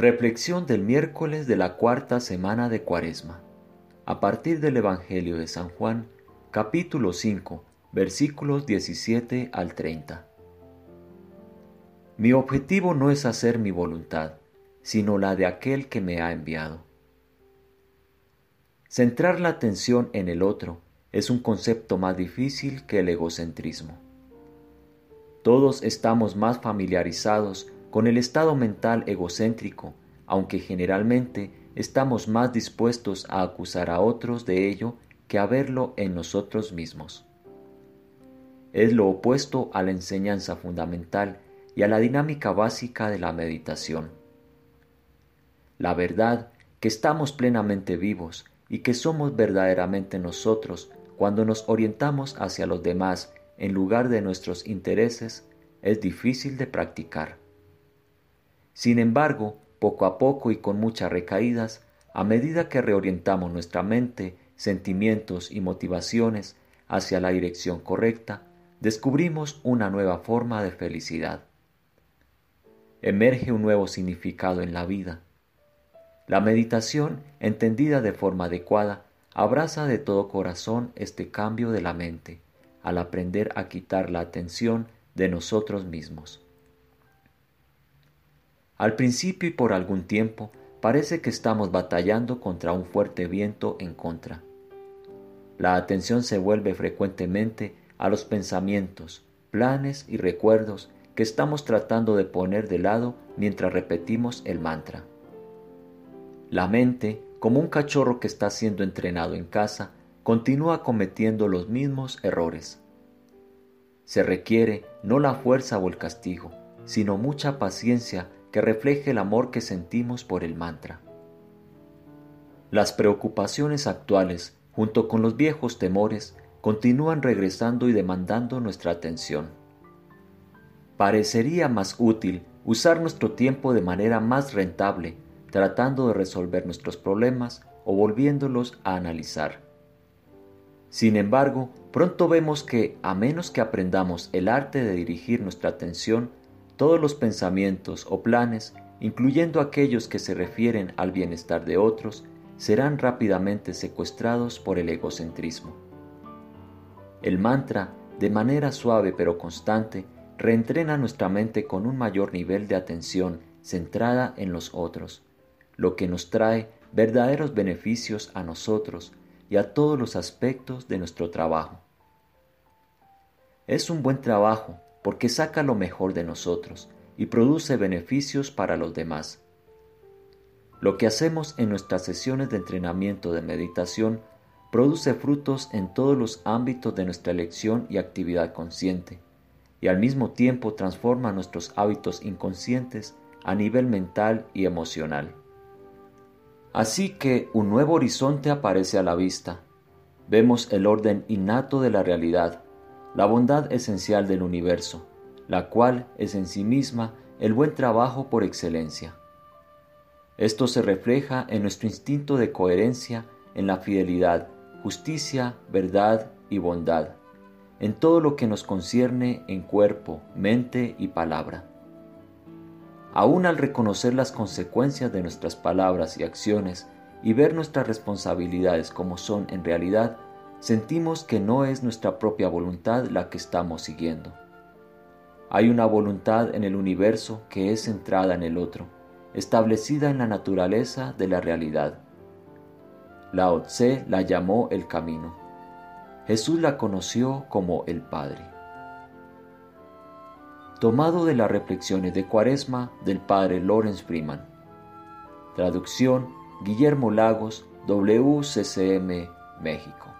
Reflexión del miércoles de la cuarta semana de Cuaresma. A partir del Evangelio de San Juan, capítulo 5, versículos 17 al 30. Mi objetivo no es hacer mi voluntad, sino la de aquel que me ha enviado. Centrar la atención en el otro es un concepto más difícil que el egocentrismo. Todos estamos más familiarizados con el estado mental egocéntrico, aunque generalmente estamos más dispuestos a acusar a otros de ello que a verlo en nosotros mismos. Es lo opuesto a la enseñanza fundamental y a la dinámica básica de la meditación. La verdad que estamos plenamente vivos y que somos verdaderamente nosotros cuando nos orientamos hacia los demás en lugar de nuestros intereses es difícil de practicar. Sin embargo, poco a poco y con muchas recaídas, a medida que reorientamos nuestra mente, sentimientos y motivaciones hacia la dirección correcta, descubrimos una nueva forma de felicidad. Emerge un nuevo significado en la vida. La meditación, entendida de forma adecuada, abraza de todo corazón este cambio de la mente, al aprender a quitar la atención de nosotros mismos. Al principio y por algún tiempo parece que estamos batallando contra un fuerte viento en contra. La atención se vuelve frecuentemente a los pensamientos, planes y recuerdos que estamos tratando de poner de lado mientras repetimos el mantra. La mente, como un cachorro que está siendo entrenado en casa, continúa cometiendo los mismos errores. Se requiere no la fuerza o el castigo, sino mucha paciencia que refleje el amor que sentimos por el mantra. Las preocupaciones actuales, junto con los viejos temores, continúan regresando y demandando nuestra atención. Parecería más útil usar nuestro tiempo de manera más rentable, tratando de resolver nuestros problemas o volviéndolos a analizar. Sin embargo, pronto vemos que, a menos que aprendamos el arte de dirigir nuestra atención, todos los pensamientos o planes, incluyendo aquellos que se refieren al bienestar de otros, serán rápidamente secuestrados por el egocentrismo. El mantra, de manera suave pero constante, reentrena nuestra mente con un mayor nivel de atención centrada en los otros, lo que nos trae verdaderos beneficios a nosotros y a todos los aspectos de nuestro trabajo. Es un buen trabajo porque saca lo mejor de nosotros y produce beneficios para los demás. Lo que hacemos en nuestras sesiones de entrenamiento de meditación produce frutos en todos los ámbitos de nuestra elección y actividad consciente, y al mismo tiempo transforma nuestros hábitos inconscientes a nivel mental y emocional. Así que un nuevo horizonte aparece a la vista. Vemos el orden innato de la realidad, la bondad esencial del universo, la cual es en sí misma el buen trabajo por excelencia. Esto se refleja en nuestro instinto de coherencia, en la fidelidad, justicia, verdad y bondad, en todo lo que nos concierne en cuerpo, mente y palabra. Aún al reconocer las consecuencias de nuestras palabras y acciones y ver nuestras responsabilidades como son en realidad, sentimos que no es nuestra propia voluntad la que estamos siguiendo. Hay una voluntad en el universo que es centrada en el otro, establecida en la naturaleza de la realidad. Lao Tse la llamó el camino. Jesús la conoció como el Padre. Tomado de las reflexiones de Cuaresma del Padre Lawrence Freeman. Traducción Guillermo Lagos, WCCM, México.